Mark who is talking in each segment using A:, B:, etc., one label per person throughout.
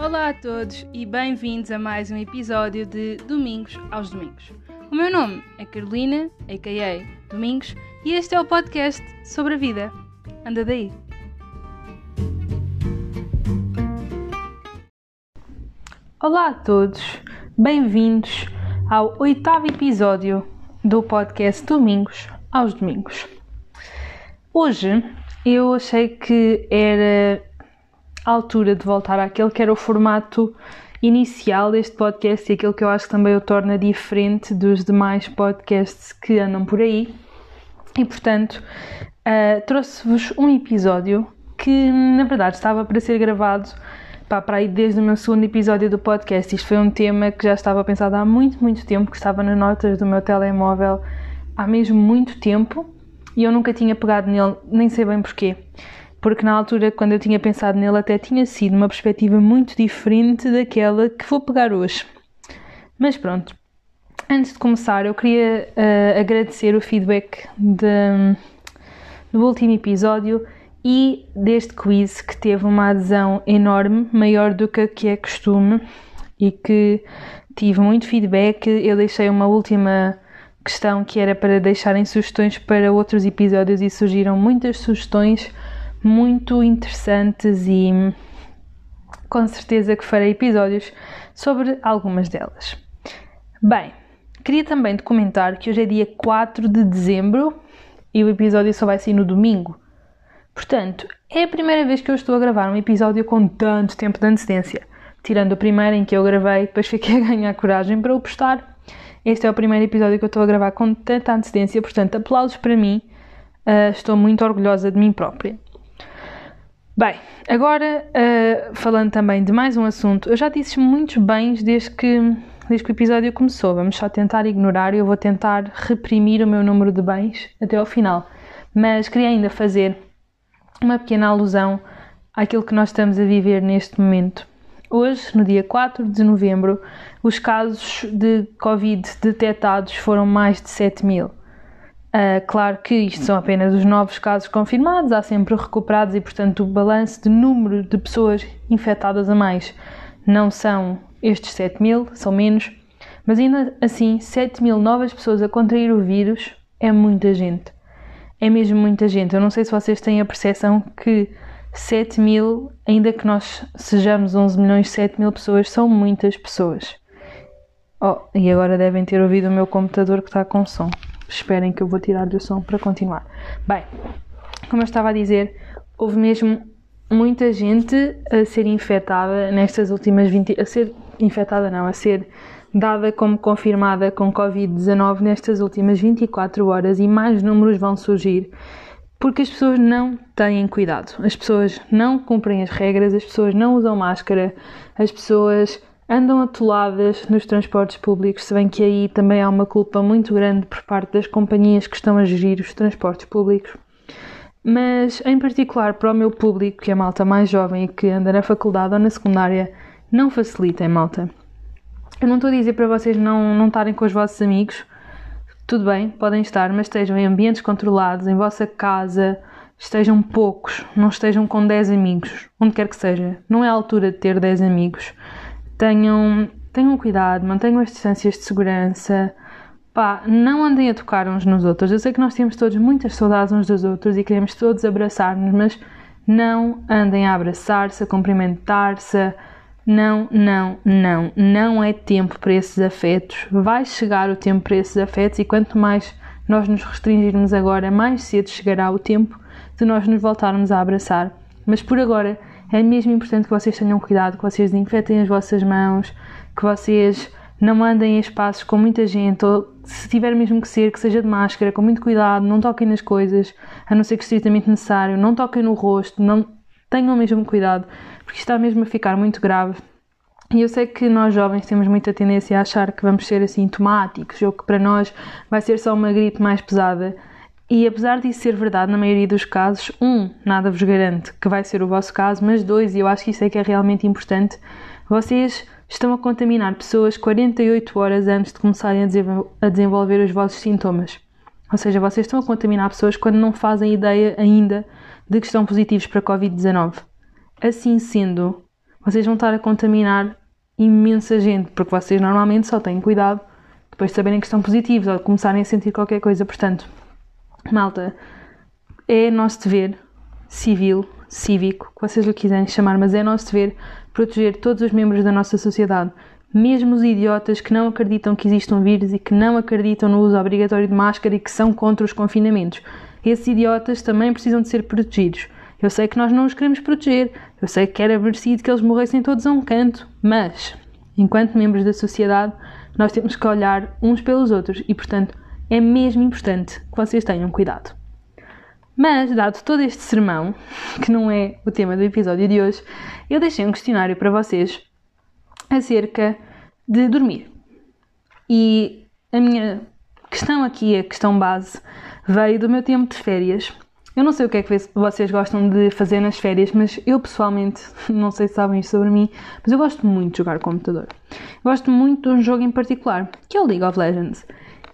A: Olá a todos e bem-vindos a mais um episódio de Domingos aos Domingos. O meu nome é Carolina, a.k.a. Domingos, e este é o podcast sobre a vida. Anda daí! Olá a todos, bem-vindos ao oitavo episódio do podcast Domingos aos Domingos. Hoje eu achei que era altura de voltar àquele que era o formato inicial deste podcast e aquilo que eu acho que também o torna diferente dos demais podcasts que andam por aí. E portanto, uh, trouxe-vos um episódio que na verdade estava para ser gravado pá, para aí desde o meu segundo episódio do podcast. Isto foi um tema que já estava pensado há muito, muito tempo, que estava nas notas do meu telemóvel há mesmo muito tempo e eu nunca tinha pegado nele, nem sei bem porquê. Porque na altura, quando eu tinha pensado nele, até tinha sido uma perspectiva muito diferente daquela que vou pegar hoje. Mas pronto, antes de começar, eu queria uh, agradecer o feedback de, do último episódio e deste quiz que teve uma adesão enorme, maior do que que é costume e que tive muito feedback. Eu deixei uma última questão que era para deixarem sugestões para outros episódios e surgiram muitas sugestões muito interessantes e com certeza que farei episódios sobre algumas delas. Bem, queria também te comentar que hoje é dia 4 de dezembro e o episódio só vai sair no domingo. Portanto, é a primeira vez que eu estou a gravar um episódio com tanto tempo de antecedência. Tirando o primeiro em que eu gravei, depois fiquei a ganhar coragem para o postar. Este é o primeiro episódio que eu estou a gravar com tanta antecedência, portanto, aplausos para mim. Uh, estou muito orgulhosa de mim própria. Bem, agora uh, falando também de mais um assunto, eu já disse muitos bens desde que, desde que o episódio começou. Vamos só tentar ignorar e eu vou tentar reprimir o meu número de bens até ao final. Mas queria ainda fazer uma pequena alusão àquilo que nós estamos a viver neste momento. Hoje, no dia 4 de novembro, os casos de Covid detectados foram mais de 7 mil. Uh, claro que isto são apenas os novos casos confirmados, há sempre recuperados e, portanto, o balanço de número de pessoas infectadas a mais não são estes 7 mil, são menos, mas ainda assim, 7 mil novas pessoas a contrair o vírus é muita gente. É mesmo muita gente. Eu não sei se vocês têm a percepção que 7 mil, ainda que nós sejamos 11 milhões, 7 mil pessoas são muitas pessoas. Oh, e agora devem ter ouvido o meu computador que está com som. Esperem que eu vou tirar o som para continuar. Bem, como eu estava a dizer, houve mesmo muita gente a ser infectada nestas últimas 20 a ser infectada não, a ser dada como confirmada com Covid-19 nestas últimas 24 horas e mais números vão surgir porque as pessoas não têm cuidado, as pessoas não cumprem as regras, as pessoas não usam máscara, as pessoas andam atoladas nos transportes públicos, se bem que aí também há uma culpa muito grande por parte das companhias que estão a gerir os transportes públicos. Mas, em particular, para o meu público, que é malta mais jovem e que anda na faculdade ou na secundária, não facilitem, malta. Eu não estou a dizer para vocês não, não estarem com os vossos amigos, tudo bem, podem estar, mas estejam em ambientes controlados, em vossa casa, estejam poucos, não estejam com 10 amigos, onde quer que seja. Não é a altura de ter 10 amigos. Tenham, tenham cuidado, mantenham as distâncias de segurança. Pá, não andem a tocar uns nos outros. Eu sei que nós temos todos muitas saudades uns dos outros e queremos todos abraçar-nos, mas não andem a abraçar-se, a cumprimentar-se, não, não, não, não é tempo para esses afetos. Vai chegar o tempo para esses afetos e quanto mais nós nos restringirmos agora, mais cedo chegará o tempo de nós nos voltarmos a abraçar. Mas por agora é mesmo importante que vocês tenham cuidado, que vocês desinfetem as vossas mãos, que vocês não andem em espaços com muita gente, ou se tiver mesmo que ser, que seja de máscara, com muito cuidado, não toquem nas coisas, a não ser que estritamente necessário, não toquem no rosto, não tenham mesmo cuidado, porque está mesmo a ficar muito grave. E eu sei que nós jovens temos muita tendência a achar que vamos ser assintomáticos ou que para nós vai ser só uma gripe mais pesada. E apesar disso ser verdade na maioria dos casos, um, nada vos garante que vai ser o vosso caso, mas dois, e eu acho que isso é que é realmente importante, vocês estão a contaminar pessoas 48 horas antes de começarem a desenvolver os vossos sintomas. Ou seja, vocês estão a contaminar pessoas quando não fazem ideia ainda de que estão positivos para Covid-19. Assim sendo, vocês vão estar a contaminar imensa gente, porque vocês normalmente só têm cuidado depois de saberem que estão positivos ou de começarem a sentir qualquer coisa. Portanto, malta, é nosso dever civil, cívico, que vocês lhe quiserem chamar, mas é nosso dever proteger todos os membros da nossa sociedade, mesmo os idiotas que não acreditam que existe um vírus e que não acreditam no uso obrigatório de máscara e que são contra os confinamentos. Esses idiotas também precisam de ser protegidos. Eu sei que nós não os queremos proteger, eu sei que era merecido que eles morressem todos a um canto, mas, enquanto membros da sociedade, nós temos que olhar uns pelos outros e, portanto, é mesmo importante que vocês tenham cuidado. Mas, dado todo este sermão, que não é o tema do episódio de hoje, eu deixei um questionário para vocês acerca de dormir. E a minha questão aqui, a questão base, veio do meu tempo de férias. Eu não sei o que é que vocês gostam de fazer nas férias, mas eu pessoalmente, não sei se sabem isto sobre mim, mas eu gosto muito de jogar computador. gosto muito de um jogo em particular, que é o League of Legends.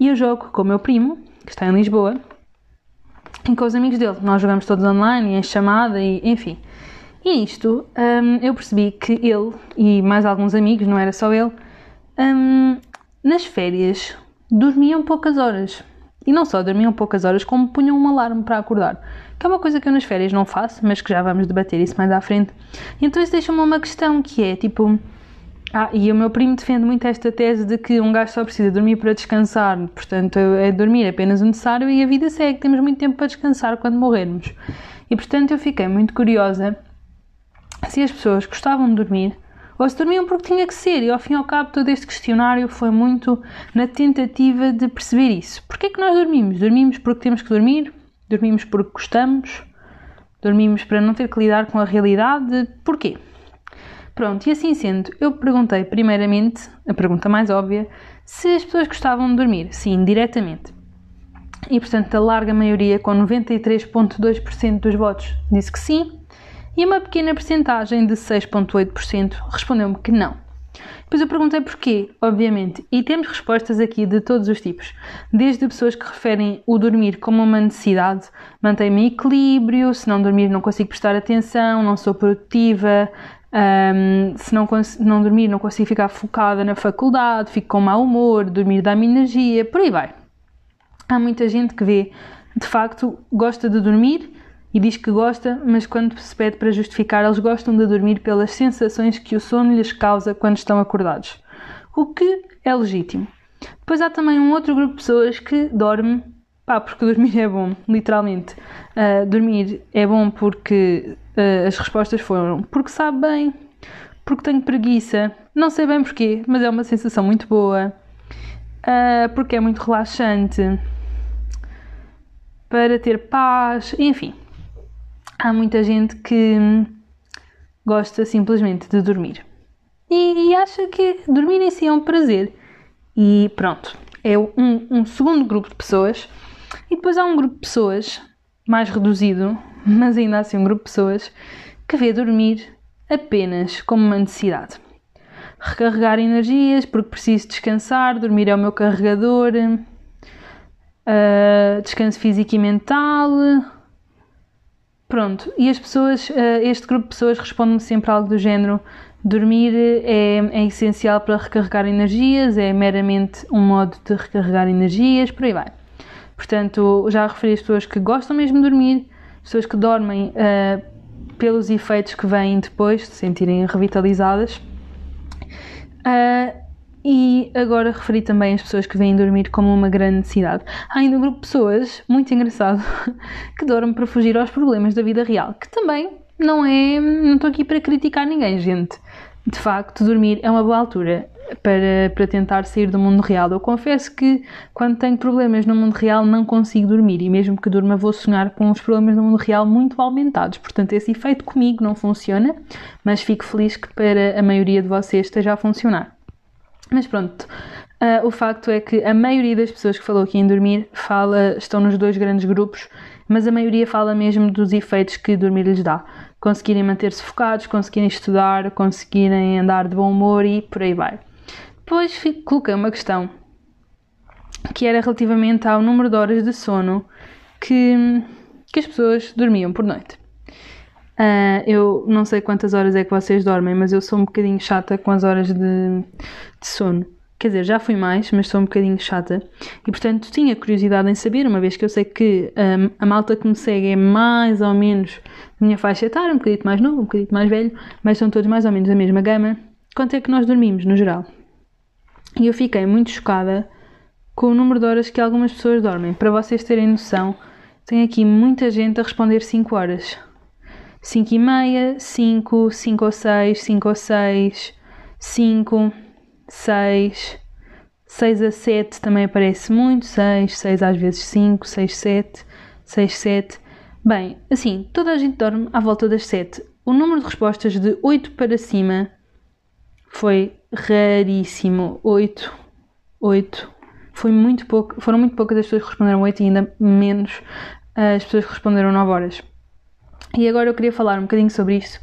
A: E eu jogo com o meu primo, que está em Lisboa, e com os amigos dele. Nós jogamos todos online, em chamada, e enfim. E isto, um, eu percebi que ele e mais alguns amigos, não era só ele, um, nas férias dormiam poucas horas. E não só dormiam poucas horas, como punham um alarme para acordar. Que é uma coisa que eu nas férias não faço, mas que já vamos debater isso mais à frente. Então isso deixa-me uma questão que é tipo. Ah, e o meu primo defende muito esta tese de que um gajo só precisa dormir para descansar, portanto é dormir apenas o necessário e a vida segue, temos muito tempo para descansar quando morrermos. E portanto eu fiquei muito curiosa se as pessoas gostavam de dormir ou se dormiam porque tinha que ser. E ao fim e ao cabo, todo este questionário foi muito na tentativa de perceber isso. Porquê é que nós dormimos? Dormimos porque temos que dormir? Dormimos porque gostamos? Dormimos para não ter que lidar com a realidade? Porquê? Pronto, e assim sendo, eu perguntei primeiramente, a pergunta mais óbvia, se as pessoas gostavam de dormir. Sim, diretamente. E portanto, a larga maioria, com 93,2% dos votos, disse que sim, e uma pequena percentagem de 6,8% respondeu-me que não. Depois eu perguntei porquê, obviamente, e temos respostas aqui de todos os tipos, desde pessoas que referem o dormir como uma necessidade, mantém-me equilíbrio, se não dormir não consigo prestar atenção, não sou produtiva, um, se não, não dormir não consigo ficar focada na faculdade, fico com mau humor, dormir dá-me energia, por aí vai. Há muita gente que vê, de facto, gosta de dormir e diz que gosta, mas quando se pede para justificar, eles gostam de dormir pelas sensações que o sono lhes causa quando estão acordados. O que é legítimo. Depois há também um outro grupo de pessoas que dorme, pá, porque dormir é bom, literalmente. Uh, dormir é bom porque uh, as respostas foram porque sabe bem, porque tenho preguiça, não sei bem porquê, mas é uma sensação muito boa, uh, porque é muito relaxante, para ter paz, enfim há muita gente que gosta simplesmente de dormir e, e acha que dormir em si é um prazer. E pronto, é um, um segundo grupo de pessoas. E depois há um grupo de pessoas mais reduzido, mas ainda assim um grupo de pessoas que vê dormir apenas como uma necessidade. Recarregar energias porque preciso descansar, dormir é o meu carregador, uh, descanso físico e mental, Pronto, e as pessoas, eh, este grupo de pessoas responde-me sempre algo do género: dormir é, é, essencial para recarregar energias, é meramente um modo de recarregar energias, por aí vai. Portanto, já referi as pessoas que gostam mesmo de dormir, pessoas que dormem uh, pelos efeitos que vêm depois de se sentirem revitalizadas. Uh, e agora referi também as pessoas que vêm dormir como uma grande necessidade. Há ainda um grupo de pessoas, muito engraçado, que dormem para fugir aos problemas da vida real, que também não é. Não estou aqui para criticar ninguém, gente. De facto, dormir é uma boa altura para, para tentar sair do mundo real. Eu confesso que quando tenho problemas no mundo real não consigo dormir e mesmo que durma vou sonhar com os problemas no mundo real muito aumentados. Portanto, esse efeito comigo não funciona, mas fico feliz que para a maioria de vocês esteja a funcionar. Mas pronto, uh, o facto é que a maioria das pessoas que falou aqui em dormir fala, estão nos dois grandes grupos, mas a maioria fala mesmo dos efeitos que dormir lhes dá. Conseguirem manter-se focados, conseguirem estudar, conseguirem andar de bom humor e por aí vai. Depois coloquei uma questão que era relativamente ao número de horas de sono que, que as pessoas dormiam por noite. Uh, eu não sei quantas horas é que vocês dormem, mas eu sou um bocadinho chata com as horas de, de sono. Quer dizer, já fui mais, mas sou um bocadinho chata. E portanto tinha curiosidade em saber, uma vez que eu sei que um, a malta que me segue é mais ou menos da minha faixa etária, um bocadinho mais novo, um bocadinho mais velho, mas são todos mais ou menos da mesma gama. Quanto é que nós dormimos, no geral? E eu fiquei muito chocada com o número de horas que algumas pessoas dormem. Para vocês terem noção, tem aqui muita gente a responder 5 horas. 5 e meia, 5, 5 ou 6, 5 ou 6, 5, 6, 6 a 7 também aparece muito, 6, 6 às vezes 5, 6, 7, 6, 7. Bem, assim, toda a gente dorme à volta das 7. O número de respostas de 8 para cima foi raríssimo. 8, 8. Foi muito pouco, foram muito poucas as pessoas que responderam 8 e ainda menos as pessoas que responderam 9 horas. E agora eu queria falar um bocadinho sobre isso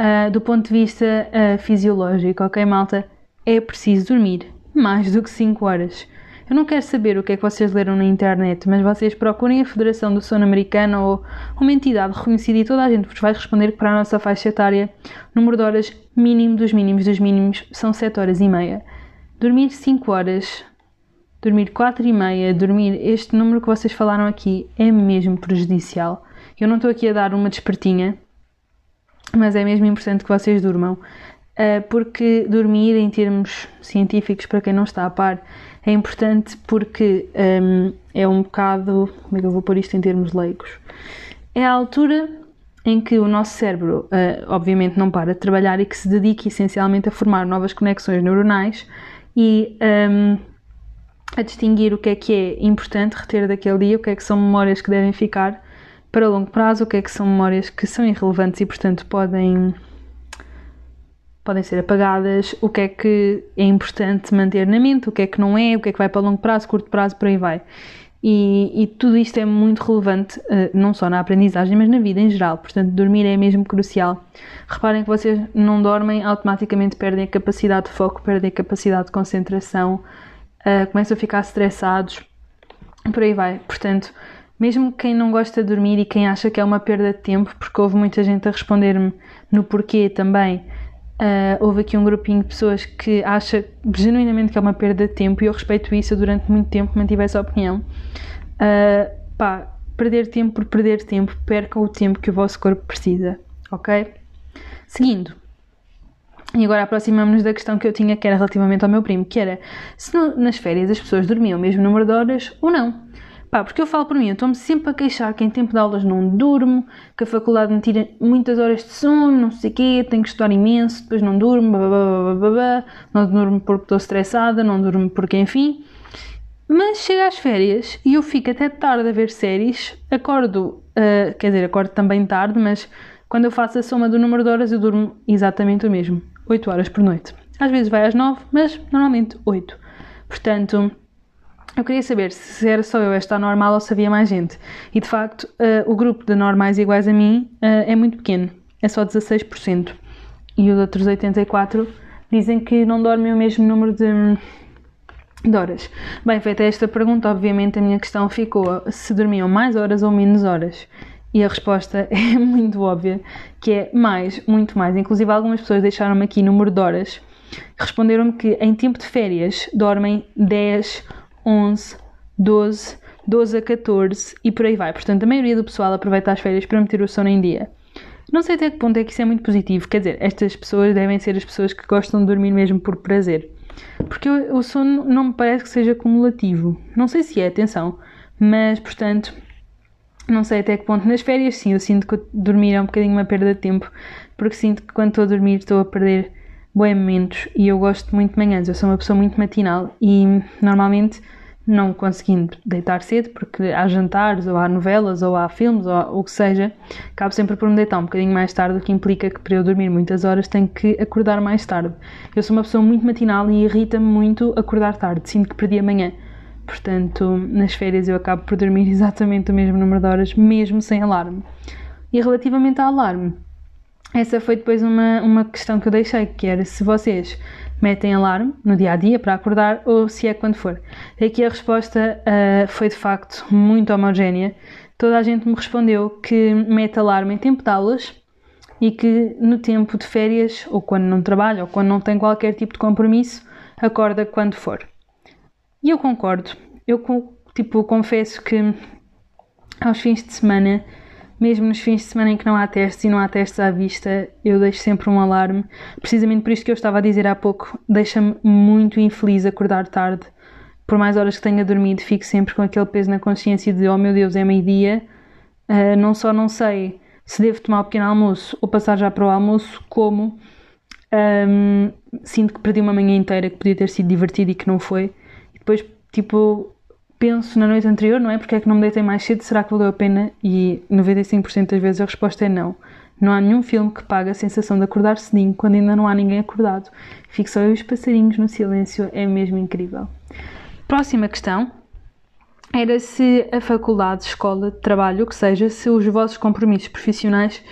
A: uh, do ponto de vista uh, fisiológico, ok, malta? É preciso dormir mais do que 5 horas. Eu não quero saber o que é que vocês leram na internet, mas vocês procurem a Federação do Sono Americano ou uma entidade reconhecida e toda a gente vos vai responder que para a nossa faixa etária, o número de horas mínimo dos mínimos dos mínimos são 7 horas e meia. Dormir 5 horas, dormir 4 e meia, dormir este número que vocês falaram aqui é mesmo prejudicial. Eu não estou aqui a dar uma despertinha, mas é mesmo importante que vocês durmam. Uh, porque dormir, em termos científicos, para quem não está a par, é importante porque um, é um bocado. Como é que eu vou pôr isto em termos leigos? É a altura em que o nosso cérebro, uh, obviamente, não para de trabalhar e que se dedica essencialmente a formar novas conexões neuronais e um, a distinguir o que é que é importante reter daquele dia, o que é que são memórias que devem ficar para longo prazo, o que é que são memórias que são irrelevantes e, portanto, podem podem ser apagadas, o que é que é importante manter na mente, o que é que não é, o que é que vai para longo prazo, curto prazo, por aí vai. E, e tudo isto é muito relevante, uh, não só na aprendizagem, mas na vida em geral. Portanto, dormir é mesmo crucial. Reparem que vocês não dormem, automaticamente perdem a capacidade de foco, perdem a capacidade de concentração, uh, começam a ficar estressados, por aí vai. Portanto, mesmo quem não gosta de dormir e quem acha que é uma perda de tempo, porque houve muita gente a responder-me no porquê também Uh, houve aqui um grupinho de pessoas que acha genuinamente que é uma perda de tempo e eu respeito isso. Eu durante muito tempo mantive essa opinião. Uh, pá, perder tempo por perder tempo, percam o tempo que o vosso corpo precisa, ok? Seguindo, e agora aproximamos-nos da questão que eu tinha, que era relativamente ao meu primo, que era se no, nas férias as pessoas dormiam o mesmo número de horas ou não. Pá, porque eu falo por mim, eu estou-me sempre a queixar que em tempo de aulas não durmo, que a faculdade me tira muitas horas de sono, não sei o quê, tenho que estudar imenso, depois não durmo, babá, não durmo porque estou estressada, não durmo porque enfim. Mas chega às férias e eu fico até tarde a ver séries, acordo, uh, quer dizer, acordo também tarde, mas quando eu faço a soma do número de horas eu durmo exatamente o mesmo, 8 horas por noite. Às vezes vai às 9, mas normalmente 8. Portanto, eu queria saber se era só eu a estar normal ou se havia mais gente. E de facto, uh, o grupo de normais iguais a mim uh, é muito pequeno, é só 16%. E os outros 84% dizem que não dormem o mesmo número de, de horas. Bem, feita esta pergunta, obviamente a minha questão ficou se dormiam mais horas ou menos horas. E a resposta é muito óbvia, que é mais, muito mais. Inclusive algumas pessoas deixaram-me aqui número de horas. Responderam-me que em tempo de férias dormem 10 11, 12, 12 a 14 e por aí vai. Portanto, a maioria do pessoal aproveita as férias para meter o sono em dia. Não sei até que ponto é que isso é muito positivo, quer dizer, estas pessoas devem ser as pessoas que gostam de dormir mesmo por prazer. Porque o sono não me parece que seja cumulativo. Não sei se é, atenção, mas portanto, não sei até que ponto. Nas férias, sim, eu sinto que dormir é um bocadinho uma perda de tempo, porque sinto que quando estou a dormir estou a perder bons momentos e eu gosto muito de manhãs. Eu sou uma pessoa muito matinal e normalmente não conseguindo deitar cedo, porque há jantares, ou há novelas, ou há filmes, ou o que seja, acabo sempre por me deitar um bocadinho mais tarde, o que implica que para eu dormir muitas horas tenho que acordar mais tarde. Eu sou uma pessoa muito matinal e irrita-me muito acordar tarde, sinto que perdi a manhã. Portanto, nas férias eu acabo por dormir exatamente o mesmo número de horas, mesmo sem alarme. E relativamente ao alarme, essa foi depois uma, uma questão que eu deixei, que era se vocês metem alarme no dia a dia para acordar ou se é quando for. Aqui a resposta uh, foi de facto muito homogénea. Toda a gente me respondeu que mete alarme em tempo de aulas e que no tempo de férias, ou quando não trabalha, ou quando não tem qualquer tipo de compromisso, acorda quando for. E eu concordo. Eu, tipo, confesso que aos fins de semana, mesmo nos fins de semana em que não há testes e não há testes à vista, eu deixo sempre um alarme. Precisamente por isto que eu estava a dizer há pouco, deixa-me muito infeliz acordar tarde. Por mais horas que tenha dormido, fico sempre com aquele peso na consciência de oh meu Deus, é meio-dia. Uh, não só não sei se devo tomar o pequeno almoço ou passar já para o almoço, como um, sinto que perdi uma manhã inteira que podia ter sido divertida e que não foi. E depois, tipo, penso na noite anterior, não é? Porque é que não me deitei mais cedo? Será que valeu a pena? E 95% das vezes a resposta é não. Não há nenhum filme que pague a sensação de acordar cedinho quando ainda não há ninguém acordado. Fico só eu e os passarinhos no silêncio, é mesmo incrível. Próxima questão era se a faculdade, escola, trabalho, o que seja, se os vossos compromissos profissionais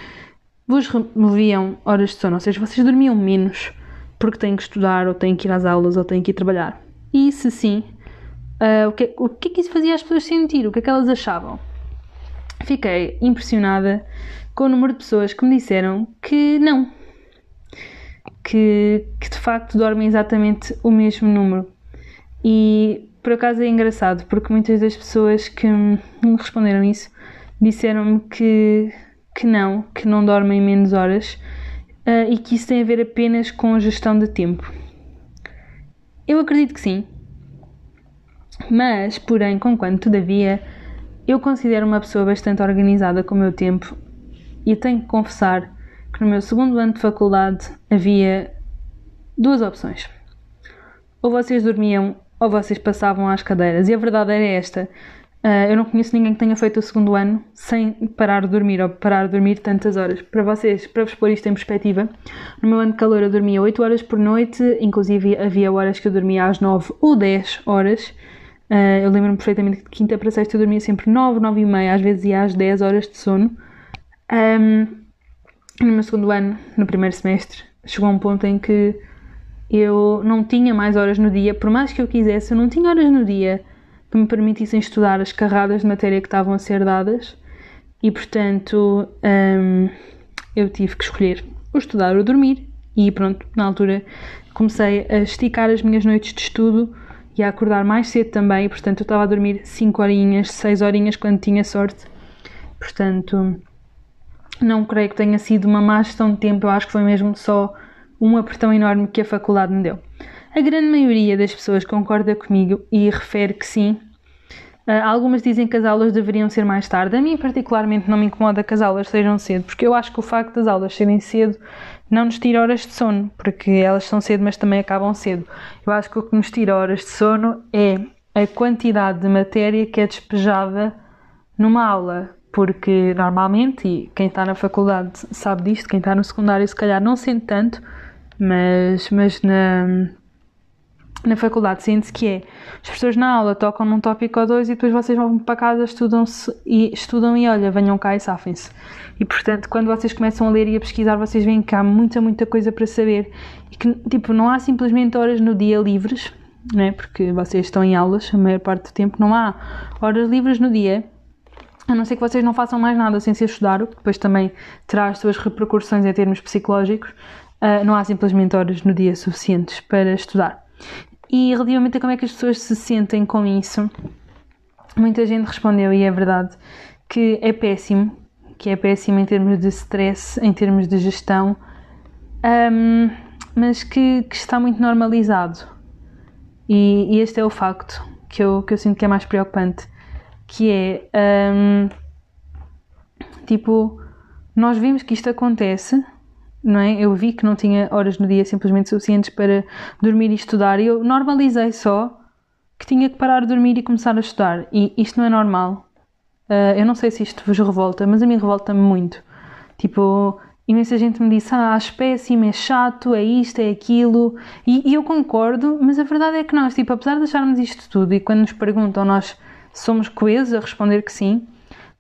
A: vos removiam horas de sono, ou seja, vocês dormiam menos porque têm que estudar, ou têm que ir às aulas, ou têm que ir trabalhar. E se sim, uh, o, que, o que é que isso fazia as pessoas sentir? O que é que elas achavam? Fiquei impressionada com o número de pessoas que me disseram que não. Que, que de facto dormem exatamente o mesmo número. E por acaso é engraçado, porque muitas das pessoas que me responderam isso disseram-me que, que não, que não dormem menos horas uh, e que isso tem a ver apenas com a gestão de tempo. Eu acredito que sim, mas, porém, conquanto, todavia, eu considero uma pessoa bastante organizada com o meu tempo e tenho que confessar que no meu segundo ano de faculdade havia duas opções. Ou vocês dormiam ou vocês passavam às cadeiras. E a verdade era esta. Uh, eu não conheço ninguém que tenha feito o segundo ano sem parar de dormir ou parar de dormir tantas horas. Para vocês, para vos pôr isto em perspectiva, no meu ano de calor eu dormia 8 horas por noite, inclusive havia horas que eu dormia às 9 ou 10 horas. Uh, eu lembro-me perfeitamente que de quinta para sexta eu dormia sempre 9, 9 e meia, às vezes ia às 10 horas de sono. Um, no meu segundo ano, no primeiro semestre, chegou um ponto em que eu não tinha mais horas no dia, por mais que eu quisesse, eu não tinha horas no dia que me permitissem estudar as carradas de matéria que estavam a ser dadas e, portanto, hum, eu tive que escolher ou estudar ou dormir. E pronto, na altura comecei a esticar as minhas noites de estudo e a acordar mais cedo também, portanto eu estava a dormir 5 horinhas, 6 horinhas quando tinha sorte. Portanto, não creio que tenha sido uma má gestão de tempo, eu acho que foi mesmo só um apertão enorme que a faculdade me deu. A grande maioria das pessoas concorda comigo e refere que sim. Uh, algumas dizem que as aulas deveriam ser mais tarde. A mim, particularmente, não me incomoda que as aulas sejam cedo, porque eu acho que o facto das aulas serem cedo não nos tira horas de sono, porque elas são cedo, mas também acabam cedo. Eu acho que o que nos tira horas de sono é a quantidade de matéria que é despejada numa aula, porque normalmente, e quem está na faculdade sabe disto, quem está no secundário se calhar não sente tanto, mas, mas na, na faculdade sente-se que é os professores na aula tocam num tópico ou dois e depois vocês vão para casa, estudam, e, estudam e olha, venham cá e safem-se. E portanto, quando vocês começam a ler e a pesquisar, vocês veem que há muita, muita coisa para saber. E que, tipo, não há simplesmente horas no dia livres, né? porque vocês estão em aulas a maior parte do tempo, não há horas livres no dia. A não ser que vocês não façam mais nada sem ser estudar, o que depois também terá as suas repercussões em termos psicológicos uh, não há simplesmente horas no dia suficientes para estudar. E relativamente a como é que as pessoas se sentem com isso, muita gente respondeu, e é verdade, que é péssimo, que é péssimo em termos de stress, em termos de gestão, um, mas que, que, está muito normalizado. E, e, este é o facto que eu, que eu sinto que é mais preocupante, que é um, tipo, nós vimos que isto acontece não é? Eu vi que não tinha horas no dia simplesmente suficientes para dormir e estudar e eu normalizei só que tinha que parar de dormir e começar a estudar. E isto não é normal. Uh, eu não sei se isto vos revolta, mas a mim revolta-me muito. Tipo, imensa gente me disse: Ah, acho péssimo, é chato, é isto, é aquilo. E, e, eu concordo, mas a verdade é que nós, tipo, apesar de acharmos isto tudo e quando nos perguntam, nós somos coesos a responder que sim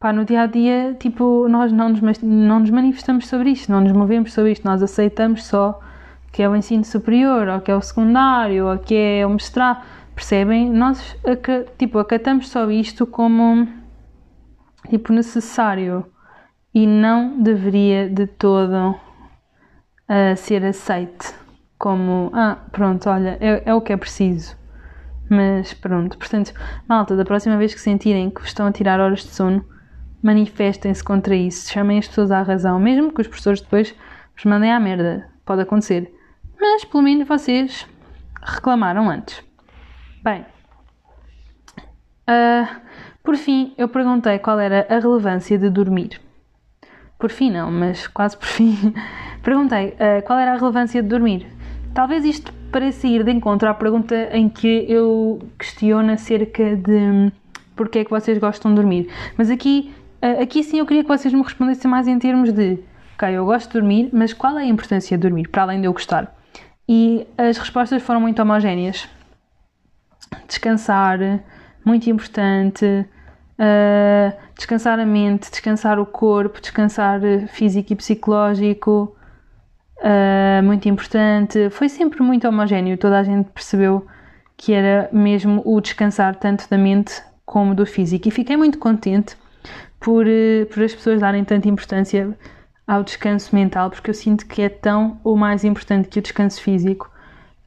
A: pá, no dia a dia, tipo, nós não nos, não nos manifestamos sobre isto, não nos movemos sobre isto, nós aceitamos só que é o ensino superior, ou que é o secundário, ou que é o mestrado, percebem? Nós, tipo, acatamos só isto como, tipo, necessário e não deveria de todo uh, ser aceite como ah, pronto, olha, é, é o que é preciso. Mas pronto, portanto, malta, da próxima vez que sentirem que estão a tirar horas de sono, manifestem-se contra isso, chamem as pessoas à razão, mesmo que os professores depois vos mandem à merda, pode acontecer. Mas pelo menos vocês reclamaram antes. Bem, uh, por fim, eu perguntei qual era a relevância de dormir. Por fim, não, mas quase por fim. perguntei uh, qual era a relevância de dormir. Talvez isto pareça ir de encontro à pergunta em que eu questiono acerca de hum, porque é que vocês gostam de dormir. Mas aqui, aqui sim eu queria que vocês me respondessem mais em termos de ok, eu gosto de dormir, mas qual é a importância de dormir, para além de eu gostar? E as respostas foram muito homogéneas. Descansar, muito importante. Uh, descansar a mente, descansar o corpo, descansar físico e psicológico, uh, muito importante. Foi sempre muito homogéneo, toda a gente percebeu que era mesmo o descansar tanto da mente como do físico. E fiquei muito contente por, uh, por as pessoas darem tanta importância ao descanso mental, porque eu sinto que é tão ou mais importante que o descanso físico.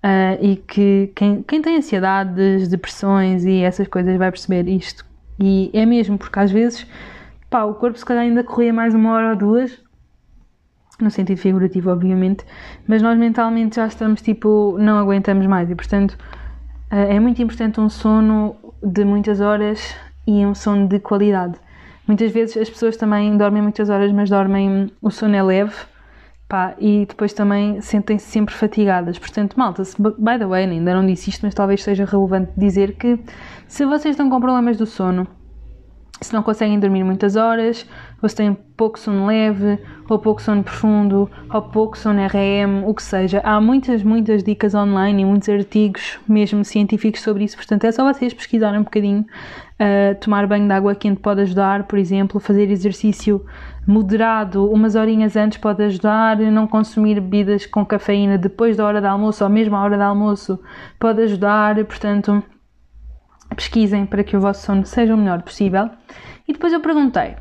A: Uh, e que quem, quem tem ansiedades, depressões e essas coisas vai perceber isto. E é mesmo, porque às vezes pá, o corpo se calhar ainda corria mais uma hora ou duas, no sentido figurativo, obviamente, mas nós mentalmente já estamos tipo, não aguentamos mais e portanto eh, é muito importante um sono de muitas horas e um sono de qualidade. Muitas vezes as pessoas também dormem muitas horas, mas dormem, o sono é leve pá, e depois também sentem-se sempre fatigadas. Portanto, malta, se, by the way, ainda não disse isto, mas talvez seja relevante dizer que se vocês estão com problemas do sono, se não conseguem dormir muitas horas, ou se têm pouco sono leve, ou pouco sono profundo, ou pouco sono RM, o que seja. Há muitas, muitas dicas online e muitos artigos, mesmo científicos, sobre isso. Portanto, é só vocês pesquisarem um bocadinho. Uh, tomar banho de água quente pode ajudar, por exemplo, fazer exercício moderado umas horinhas antes pode ajudar, não consumir bebidas com cafeína depois da hora de almoço ou mesmo à hora de almoço pode ajudar, portanto pesquisem para que o vosso sono seja o melhor possível. E depois eu perguntei,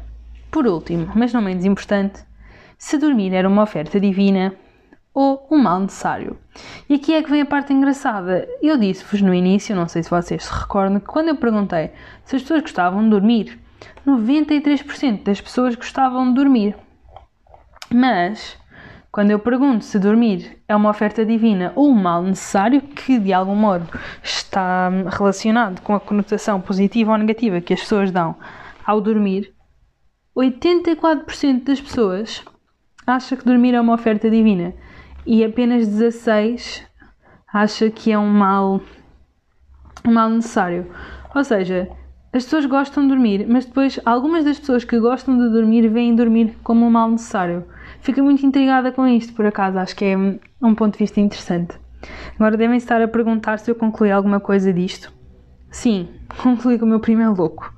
A: por último, mas não menos importante, se dormir era uma oferta divina ou um mal necessário. E aqui é que vem a parte engraçada. Eu disse-vos no início, não sei se vocês se recordam, que quando eu perguntei se as pessoas gostavam de dormir, 93% das pessoas gostavam de dormir. Mas quando eu pergunto se dormir é uma oferta divina ou um mal necessário, que de algum modo está relacionado com a conotação positiva ou negativa que as pessoas dão ao dormir, 84% das pessoas acha que dormir é uma oferta divina e apenas 16 acha que é um mal um mal necessário. Ou seja, as pessoas gostam de dormir, mas depois algumas das pessoas que gostam de dormir veem dormir como um mal necessário. Fico muito intrigada com isto, por acaso, acho que é um ponto de vista interessante. Agora devem estar a perguntar se eu concluí alguma coisa disto. Sim, concluí que o meu primo é louco.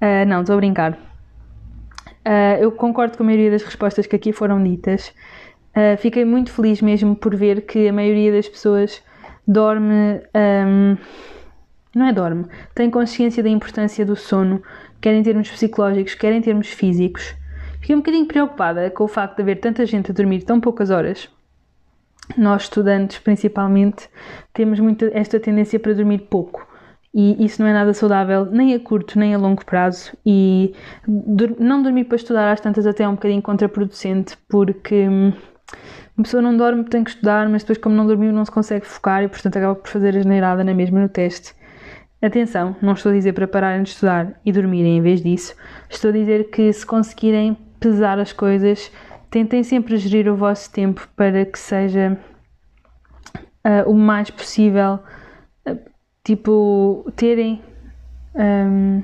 A: Uh, não, estou a brincar. Uh, eu concordo com a maioria das respostas que aqui foram ditas. Uh, fiquei muito feliz mesmo por ver que a maioria das pessoas dorme. Um, não é dorme, tem consciência da importância do sono, quer em termos psicológicos, quer em termos físicos. Fiquei um bocadinho preocupada com o facto de haver tanta gente a dormir tão poucas horas. Nós, estudantes, principalmente, temos muito esta tendência para dormir pouco. E isso não é nada saudável, nem a curto nem a longo prazo. E não dormir para estudar às tantas até é um bocadinho contraproducente, porque hum, uma pessoa não dorme, tem que estudar, mas depois, como não dormiu, não se consegue focar e, portanto, acaba por fazer a geneirada na mesma no teste. Atenção, não estou a dizer para pararem de estudar e dormirem em vez disso. Estou a dizer que se conseguirem pesar as coisas, tentem sempre gerir o vosso tempo para que seja uh, o mais possível, uh, tipo, terem. Um,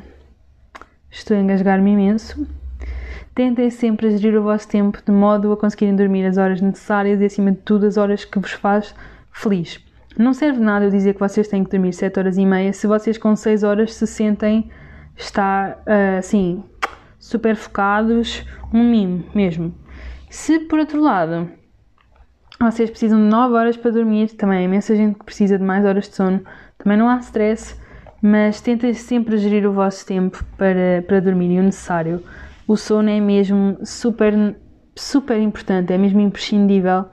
A: estou a engasgar-me imenso. Tentem sempre gerir o vosso tempo de modo a conseguirem dormir as horas necessárias e, acima de tudo, as horas que vos faz feliz. Não serve nada eu dizer que vocês têm que dormir 7 horas e meia se vocês com 6 horas se sentem estar assim super focados, um mimo mesmo. Se por outro lado vocês precisam de 9 horas para dormir, também há imensa gente que precisa de mais horas de sono, também não há stress, mas tentem sempre gerir o vosso tempo para, para dormir e o necessário. o sono é mesmo super, super importante, é mesmo imprescindível.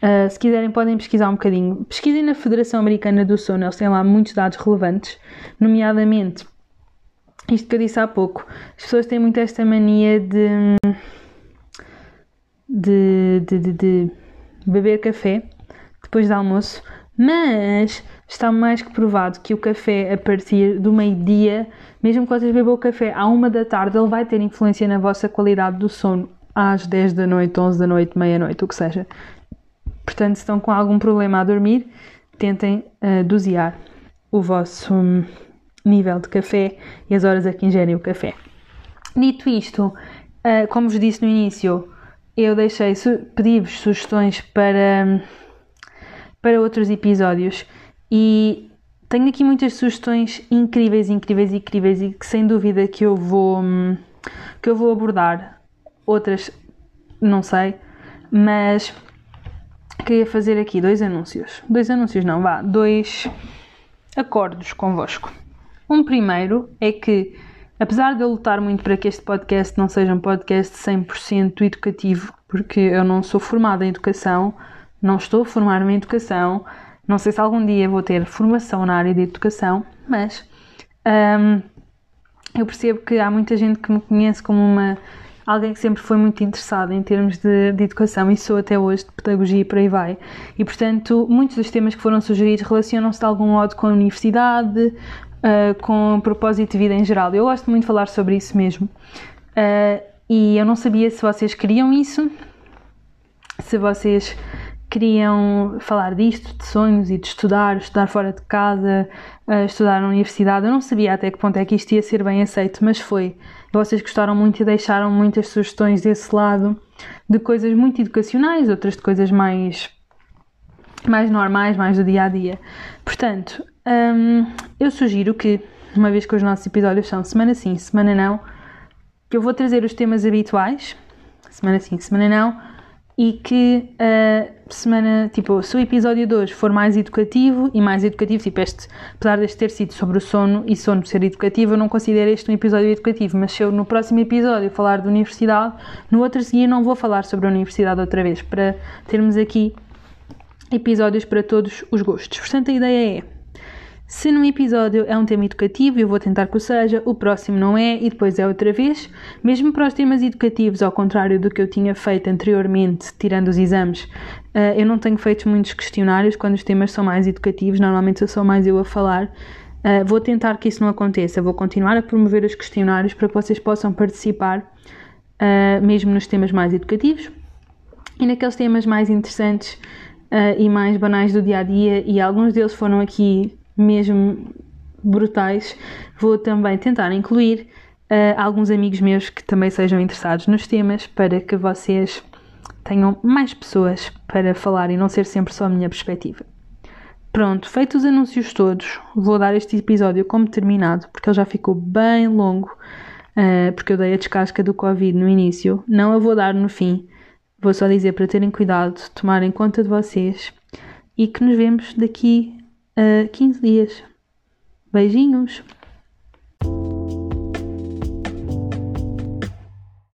A: Uh, se quiserem, podem pesquisar um bocadinho. Pesquisem na Federação Americana do Sono, eles têm lá muitos dados relevantes, nomeadamente isto que eu disse há pouco. As pessoas têm muito esta mania de, de, de, de, de beber café depois do almoço, mas está mais que provado que o café a partir do meio-dia, mesmo que vocês bebam o café à uma da tarde, ele vai ter influência na vossa qualidade do sono às 10 da noite, 11 da noite, meia-noite, o que seja. Portanto, se estão com algum problema a dormir, tentem uh, dosear o vosso nível de café e as horas a que ingerem o café. Dito isto, uh, como vos disse no início, eu deixei, pedi-vos sugestões para. Para outros episódios e tenho aqui muitas sugestões incríveis, incríveis, incríveis e que sem dúvida que eu vou que eu vou abordar. Outras não sei, mas queria fazer aqui dois anúncios. Dois anúncios não, vá, dois acordos convosco. Um primeiro é que apesar de eu lutar muito para que este podcast não seja um podcast 100% educativo, porque eu não sou formada em educação, não estou a formar-me em educação, não sei se algum dia vou ter formação na área de educação, mas um, eu percebo que há muita gente que me conhece como uma alguém que sempre foi muito interessado em termos de, de, educação e sou até hoje de pedagogia e por aí vai. E portanto, muitos dos temas que foram sugeridos relacionam-se de algum modo com a universidade, uh, com propósito de vida em geral. Eu gosto muito de falar sobre isso mesmo. Uh, e eu não sabia se vocês queriam isso, se vocês queriam falar disto, de sonhos e de estudar, estudar fora de casa, uh, estudar na universidade. Eu não sabia até que ponto é que isto ia ser bem aceito, mas foi. Vocês gostaram muito e deixaram muitas sugestões desse lado, de coisas muito educacionais, outras de coisas mais, mais normais, mais do dia a dia. Portanto, eu sugiro que, uma vez que os nossos episódios são semana sim, semana não, que eu vou trazer os temas habituais, semana sim, semana não e que uh, semana, tipo, se o episódio 2 for mais educativo e mais educativo, tipo este, apesar deste ter sido sobre o sono e sono ser educativo, eu não considero este um episódio educativo, mas se eu no próximo episódio falar de universidade, no outro seguir não vou falar sobre a universidade outra vez, para termos aqui episódios para todos os gostos. Portanto, a ideia é se num episódio é um tema educativo, eu vou tentar que o seja, o próximo não é e depois é outra vez. Mesmo para os temas educativos, ao contrário do que eu tinha feito anteriormente, tirando os exames, uh, eu não tenho feito muitos questionários quando os temas são mais educativos, normalmente sou mais eu a falar. Uh, vou tentar que isso não aconteça, vou continuar a promover os questionários para que vocês possam participar, uh, mesmo nos temas mais educativos e naqueles temas mais interessantes e mais banais do dia a dia, e alguns deles foram aqui mesmo brutais, vou também tentar incluir uh, alguns amigos meus que também sejam interessados nos temas para que vocês tenham mais pessoas para falar e não ser sempre só a minha perspectiva. Pronto, feitos os anúncios todos, vou dar este episódio como terminado, porque ele já ficou bem longo, uh, porque eu dei a descasca do Covid no início. Não a vou dar no fim, vou só dizer para terem cuidado, tomarem conta de vocês e que nos vemos daqui ah, 15 dias. Beijinhos!